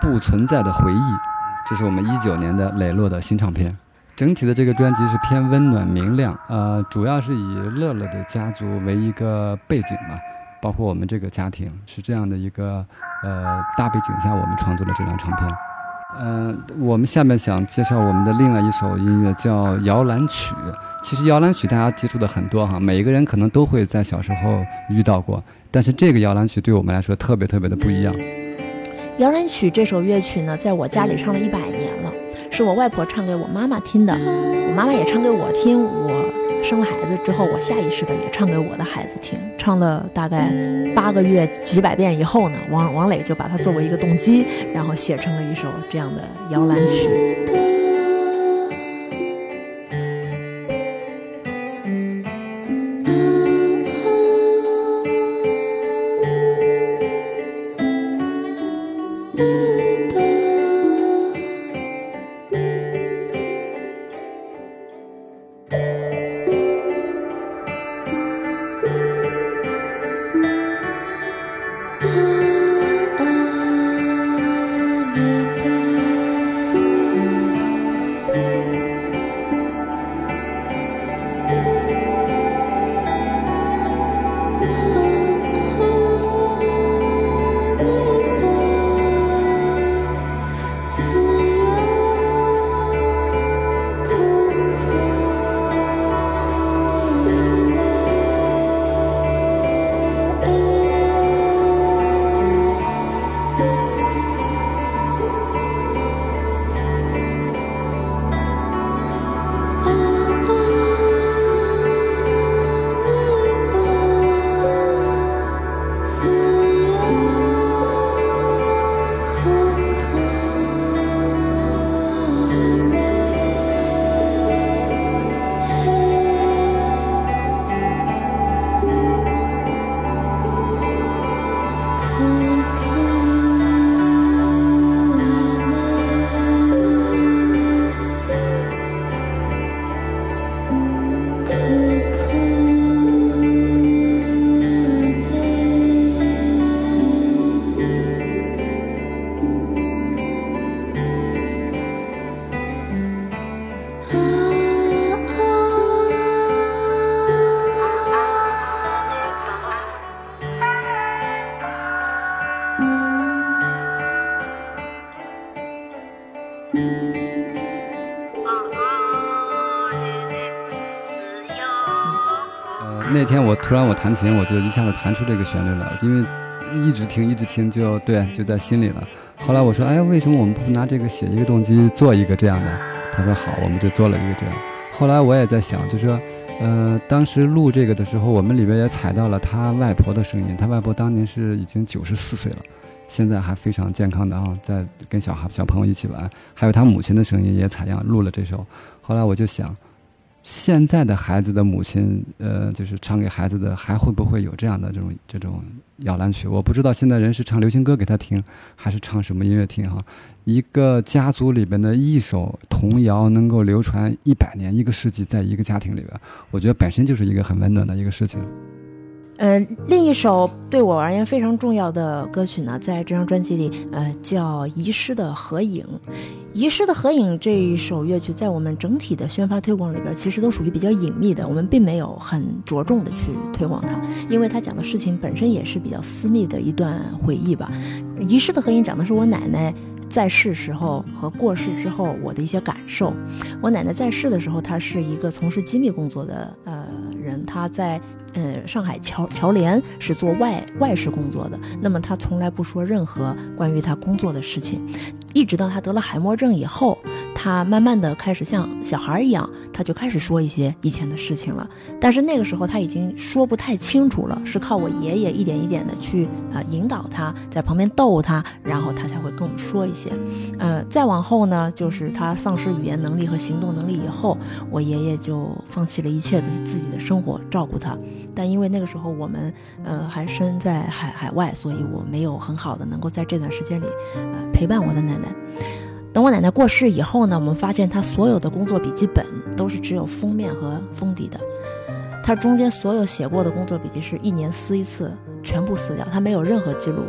不存在的回忆》，这是我们一九年的磊落的新唱片。整体的这个专辑是偏温暖明亮，呃，主要是以乐乐的家族为一个背景嘛，包括我们这个家庭是这样的一个呃大背景下，我们创作的这张唱片。嗯，我们下面想介绍我们的另外一首音乐叫摇篮曲。其实摇篮曲大家接触的很多哈，每一个人可能都会在小时候遇到过，但是这个摇篮曲对我们来说特别特别的不一样。摇篮曲这首乐曲呢，在我家里唱了一百年了。是我外婆唱给我妈妈听的，我妈妈也唱给我听。我生了孩子之后，我下意识的也唱给我的孩子听。唱了大概八个月几百遍以后呢，王王磊就把它作为一个动机，然后写成了一首这样的摇篮曲。那天我突然我弹琴，我就一下子弹出这个旋律了，因为一直听一直听就对就在心里了。后来我说，哎，为什么我们不拿这个写一个动机做一个这样的？他说好，我们就做了一个这样。后来我也在想，就说，呃，当时录这个的时候，我们里边也采到了他外婆的声音。他外婆当年是已经九十四岁了，现在还非常健康的啊，在跟小孩小朋友一起玩。还有他母亲的声音也采样录了这首。后来我就想。现在的孩子的母亲，呃，就是唱给孩子的，还会不会有这样的这种这种摇篮曲？我不知道现在人是唱流行歌给他听，还是唱什么音乐听哈？一个家族里边的一首童谣能够流传一百年、一个世纪，在一个家庭里边，我觉得本身就是一个很温暖的一个事情。嗯，另一首对我而言非常重要的歌曲呢，在这张专辑里，呃，叫《遗失的合影》。《遗失的合影》这一首乐曲，在我们整体的宣发推广里边，其实都属于比较隐秘的，我们并没有很着重的去推广它，因为它讲的事情本身也是比较私密的一段回忆吧。《遗失的合影》讲的是我奶奶在世时候和过世之后我的一些感受。我奶奶在世的时候，她是一个从事机密工作的呃人，她在。呃，上海侨侨联是做外外事工作的，那么她从来不说任何关于她工作的事情，一直到她得了海默症以后。他慢慢的开始像小孩一样，他就开始说一些以前的事情了。但是那个时候他已经说不太清楚了，是靠我爷爷一点一点的去啊引导他，在旁边逗他，然后他才会跟我说一些。呃，再往后呢，就是他丧失语言能力和行动能力以后，我爷爷就放弃了一切的自己的生活照顾他。但因为那个时候我们呃还身在海海外，所以我没有很好的能够在这段时间里呃陪伴我的奶奶。等我奶奶过世以后呢，我们发现她所有的工作笔记本都是只有封面和封底的，她中间所有写过的工作笔记是一年撕一次，全部撕掉，她没有任何记录。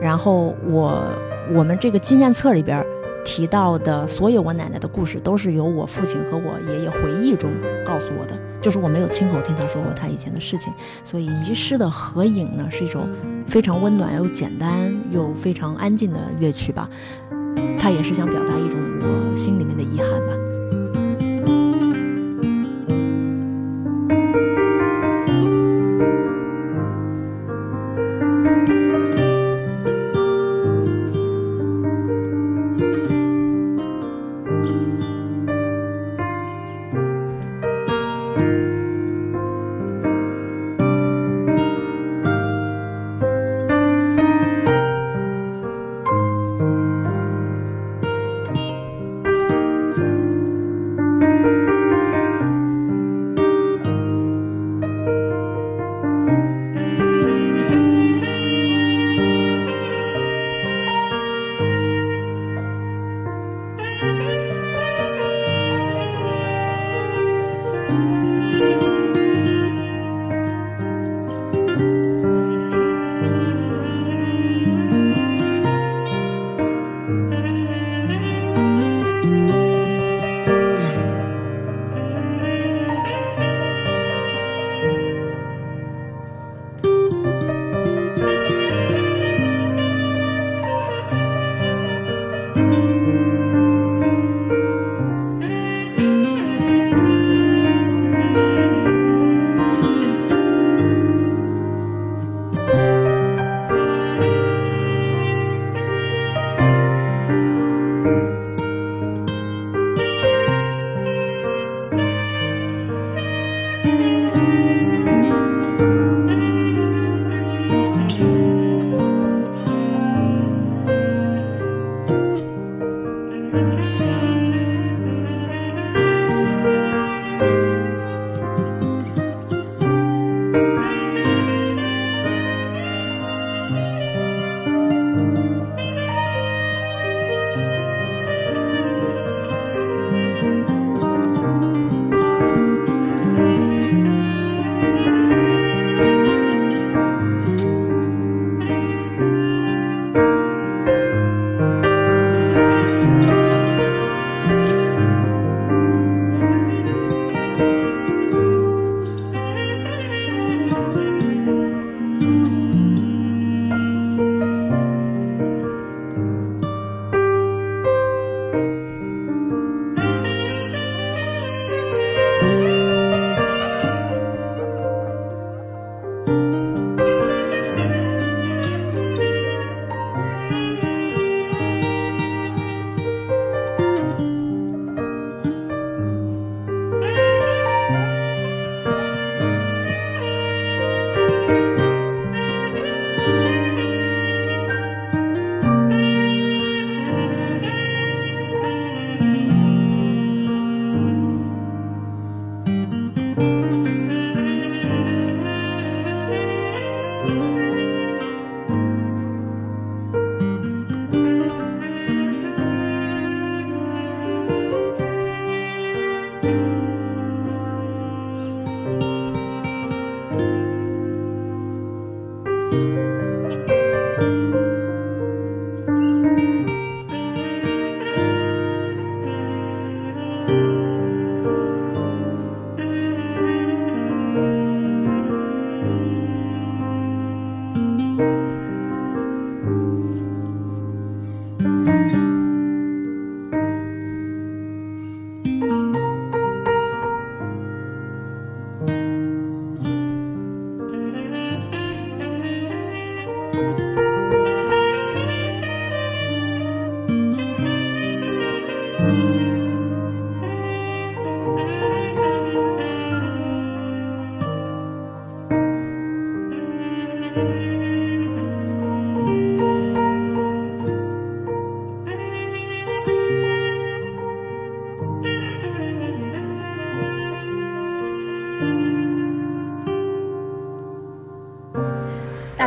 然后我我们这个纪念册里边提到的所有我奶奶的故事，都是由我父亲和我爷爷回忆中告诉我的，就是我没有亲口听他说过他以前的事情。所以遗失的合影呢，是一首非常温暖又简单又非常安静的乐曲吧。他也是想表达一种我心里面的遗憾吧。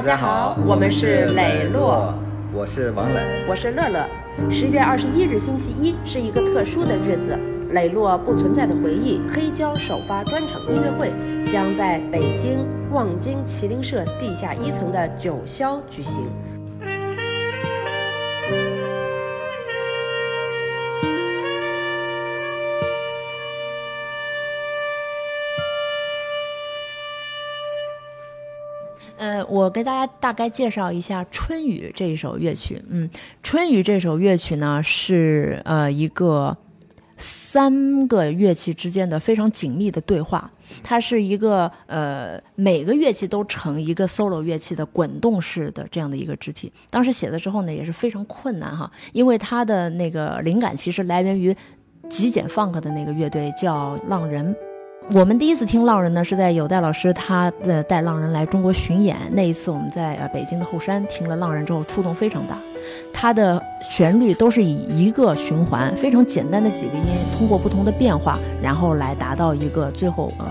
家好，我们是磊落，我是王磊，我是乐乐。十月二十一日星期一是一个特殊的日子，磊落不存在的回忆黑胶首发专场音乐会将在北京望京麒麟社地下一层的九霄举行。我给大家大概介绍一下《春雨》这一首乐曲。嗯，《春雨》这首乐曲呢是呃一个三个乐器之间的非常紧密的对话，它是一个呃每个乐器都成一个 solo 乐器的滚动式的这样的一个肢体。当时写的时候呢也是非常困难哈，因为它的那个灵感其实来源于极简 funk 的那个乐队叫浪人。我们第一次听浪人呢，是在有代老师他的带浪人来中国巡演那一次，我们在呃北京的后山听了浪人之后，触动非常大。它的旋律都是以一个循环，非常简单的几个音，通过不同的变化，然后来达到一个最后呃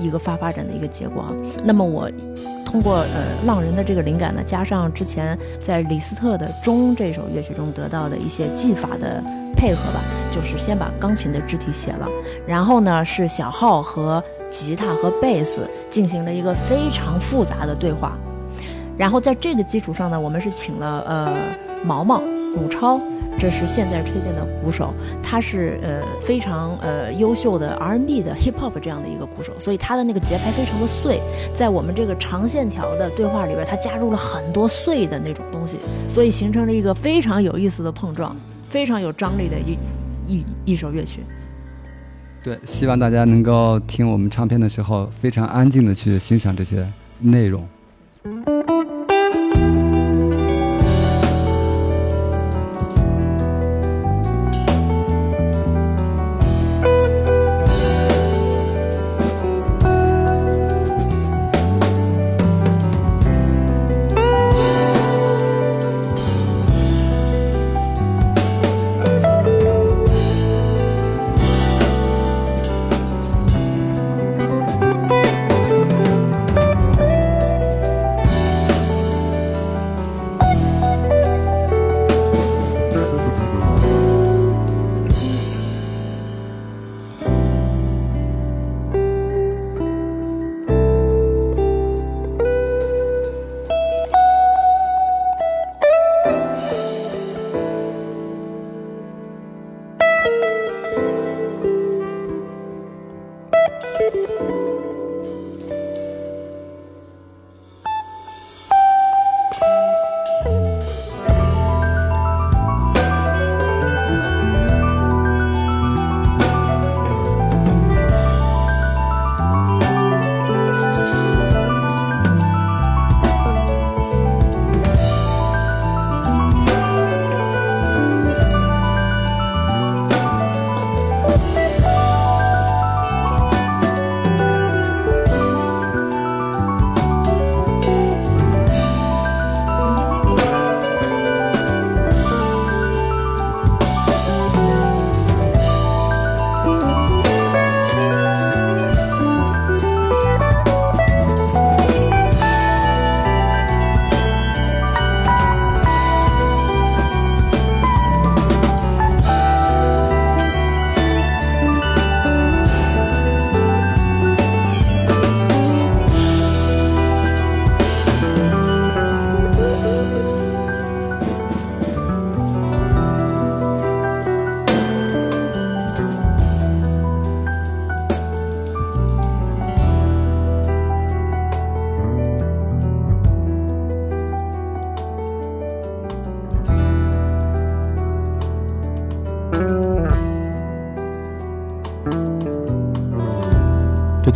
一个发发展的一个结果。那么我通过呃浪人的这个灵感呢，加上之前在李斯特的《钟》这首乐曲中得到的一些技法的配合吧，就是先把钢琴的肢体写了，然后呢是小号和吉他和贝斯进行了一个非常复杂的对话，然后在这个基础上呢，我们是请了呃毛毛古超。这是现在推荐的鼓手，他是呃非常呃优秀的 R&B 的 Hip Hop 这样的一个鼓手，所以他的那个节拍非常的碎，在我们这个长线条的对话里边，他加入了很多碎的那种东西，所以形成了一个非常有意思的碰撞，非常有张力的一一一首乐曲。对，希望大家能够听我们唱片的时候，非常安静的去欣赏这些内容。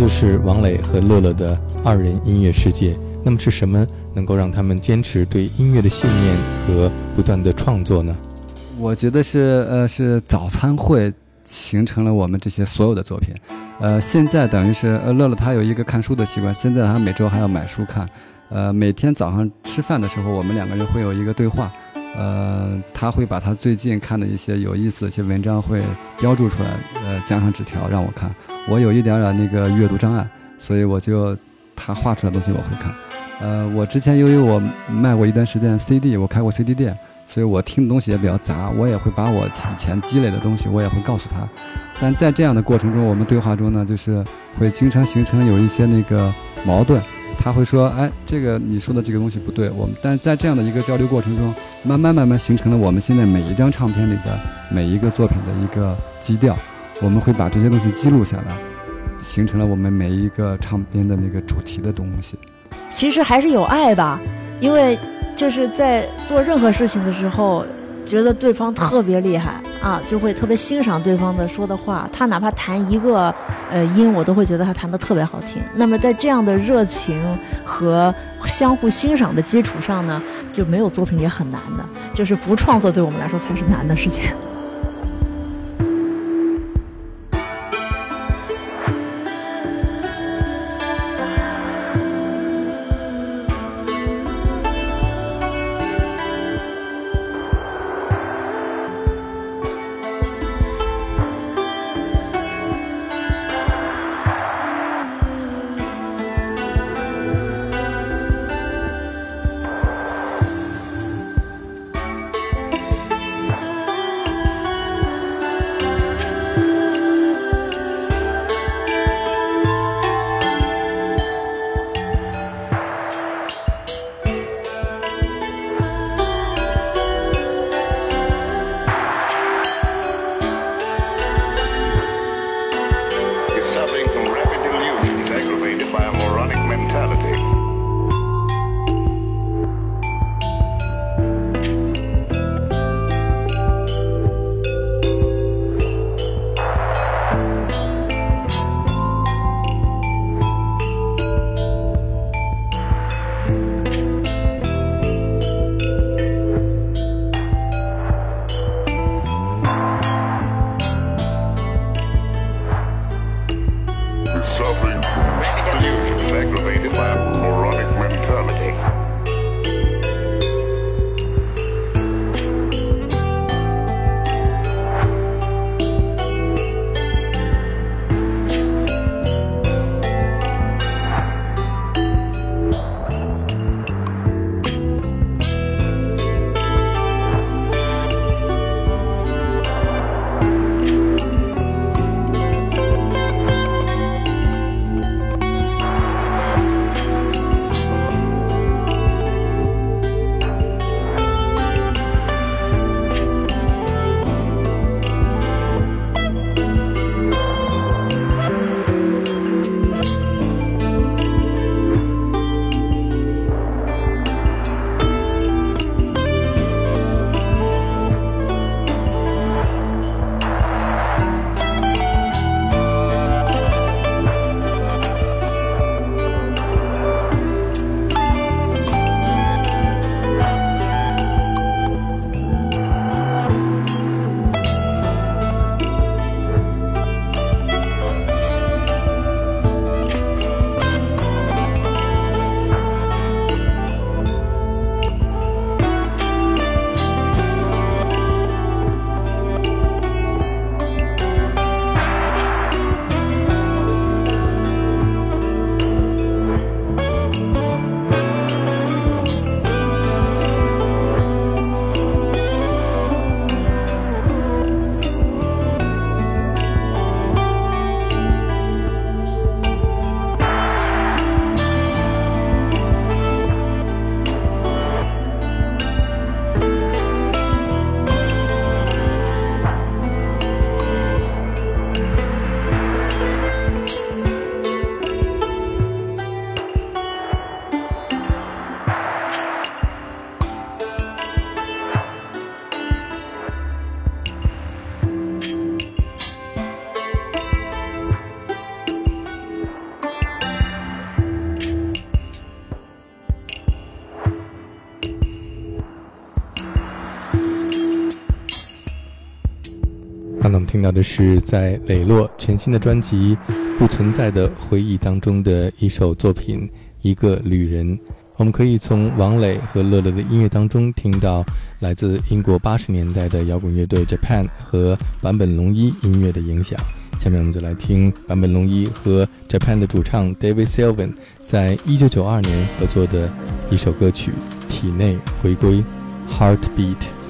就是王磊和乐乐的二人音乐世界。那么是什么能够让他们坚持对音乐的信念和不断的创作呢？我觉得是呃是早餐会形成了我们这些所有的作品。呃，现在等于是呃乐乐他有一个看书的习惯，现在他每周还要买书看。呃，每天早上吃饭的时候，我们两个人会有一个对话。呃，他会把他最近看的一些有意思的一些文章会标注出来，呃，加上纸条让我看。我有一点点那个阅读障碍，所以我就他画出来的东西我会看。呃，我之前由于我卖过一段时间 CD，我开过 CD 店，所以我听的东西也比较杂，我也会把我以前积累的东西我也会告诉他。但在这样的过程中，我们对话中呢，就是会经常形成有一些那个矛盾。他会说：“哎，这个你说的这个东西不对。”我们但是在这样的一个交流过程中，慢慢慢慢形成了我们现在每一张唱片里的每一个作品的一个基调。我们会把这些东西记录下来，形成了我们每一个唱片的那个主题的东西。其实还是有爱吧，因为就是在做任何事情的时候，觉得对方特别厉害啊，就会特别欣赏对方的说的话。他哪怕弹一个呃音，我都会觉得他弹的特别好听。那么在这样的热情和相互欣赏的基础上呢，就没有作品也很难的，就是不创作对我们来说才是难的事情。听到的是在磊落全新的专辑《不存在的回忆》当中的一首作品《一个旅人》。我们可以从王磊和乐乐的音乐当中听到来自英国八十年代的摇滚乐队 Japan 和坂本龙一音乐的影响。下面我们就来听坂本龙一和 Japan 的主唱 David Sylvan 在一九九二年合作的一首歌曲《体内回归》（Heartbeat）。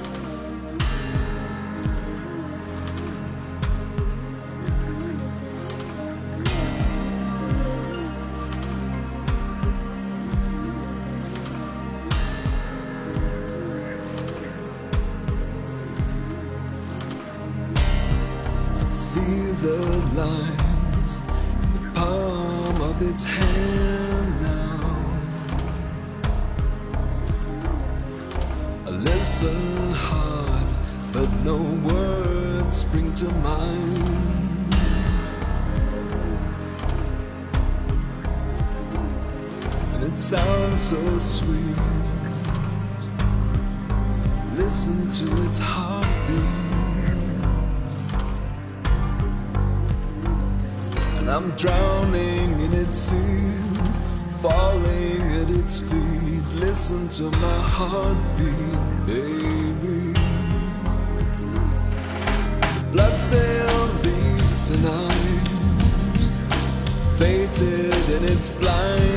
see the lines, the palm of its hand now. I listen hard, but no words spring to mind. And it sounds so sweet. Listen to its heartbeat. I'm drowning in its sea, falling at its feet. Listen to my heartbeat, baby. Blood cell leaves tonight, fated in its blindness.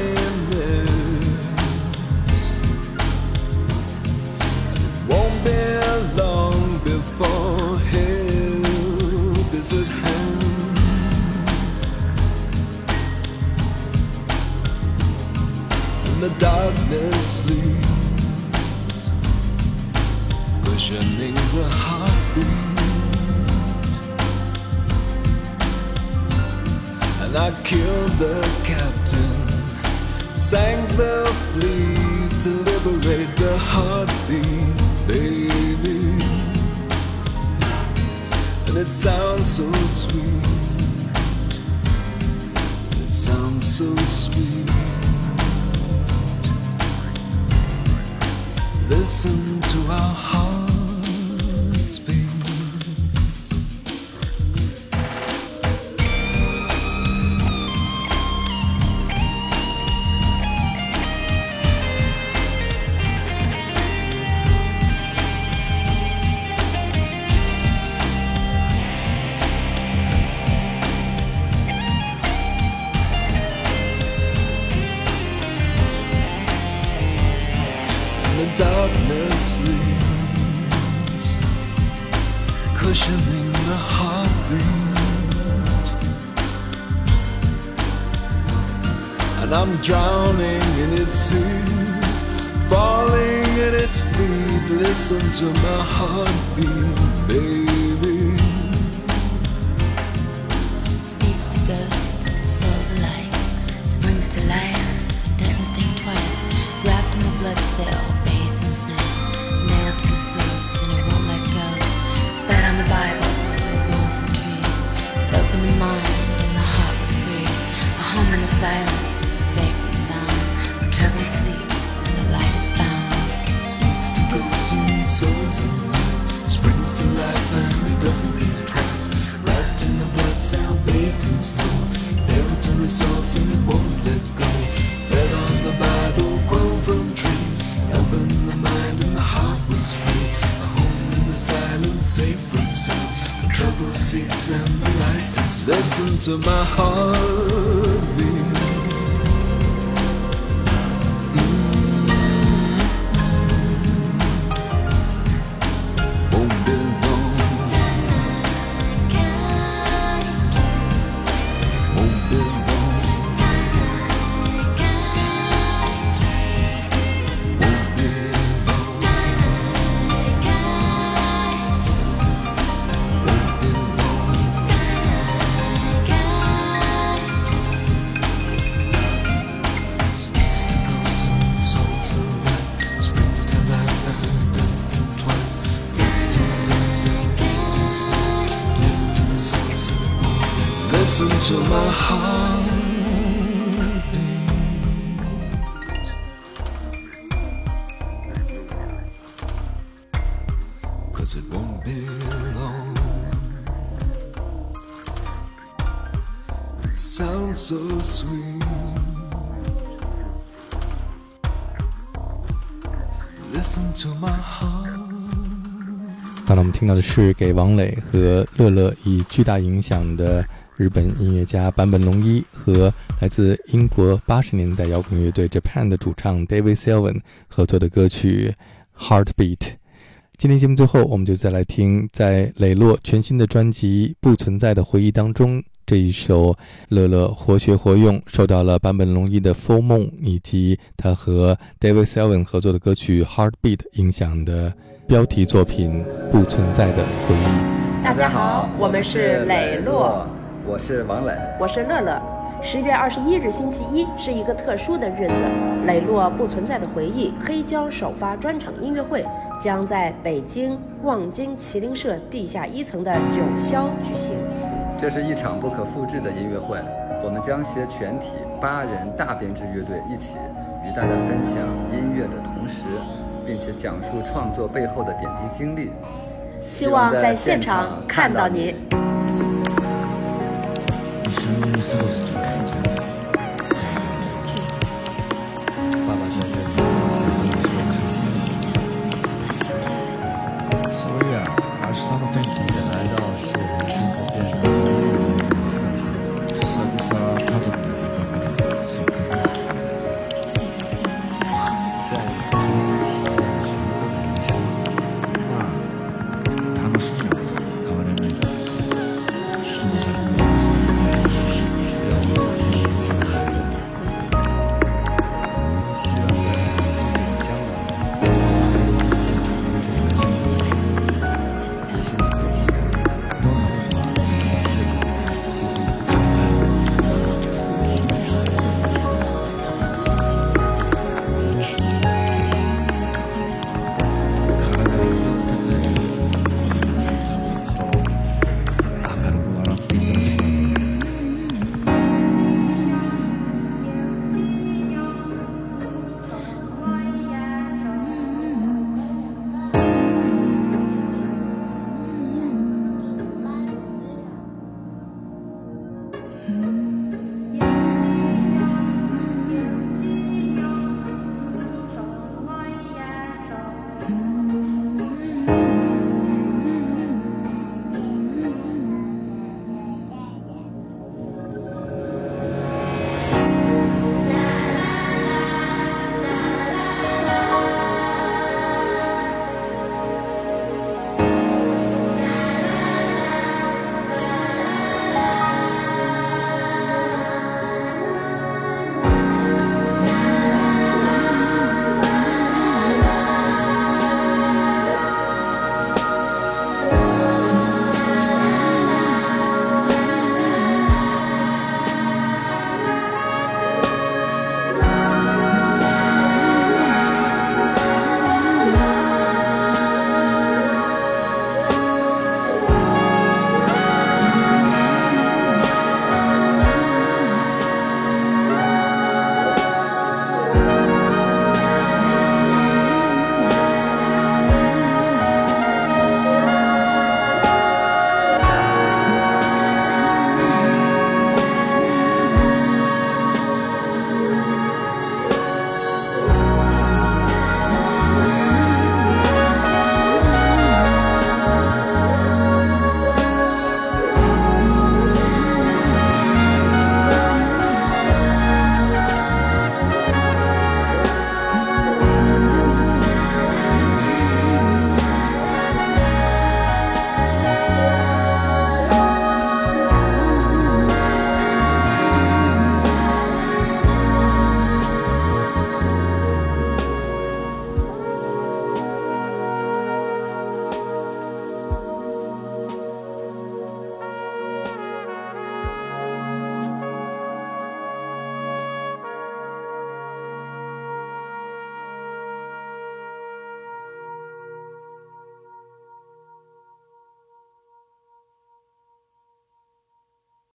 Drowning in its sea, falling at its feet. Listen to my heartbeat, baby. of my heart. 听到的是给王磊和乐乐以巨大影响的日本音乐家坂本龙一和来自英国八十年代摇滚乐队 Japan 的主唱 David Sylvan 合作的歌曲《Heartbeat》。今天节目最后，我们就再来听在磊落全新的专辑《不存在的回忆》当中这一首乐乐活学活用，受到了坂本龙一的《Full 梦》以及他和 David Sylvan 合作的歌曲《Heartbeat》影响的标题作品《不存在的回忆》。大家好，我们是磊落，我是王磊。我是乐乐。十月二十一日星期一是一个特殊的日子，磊落不存在的回忆黑胶首发专场音乐会将在北京望京麒麟社地下一层的九霄举行。这是一场不可复制的音乐会，我们将携全体八人大编制乐队一起与大家分享音乐的同时，并且讲述创作背后的点滴经历。希望在现场看到你。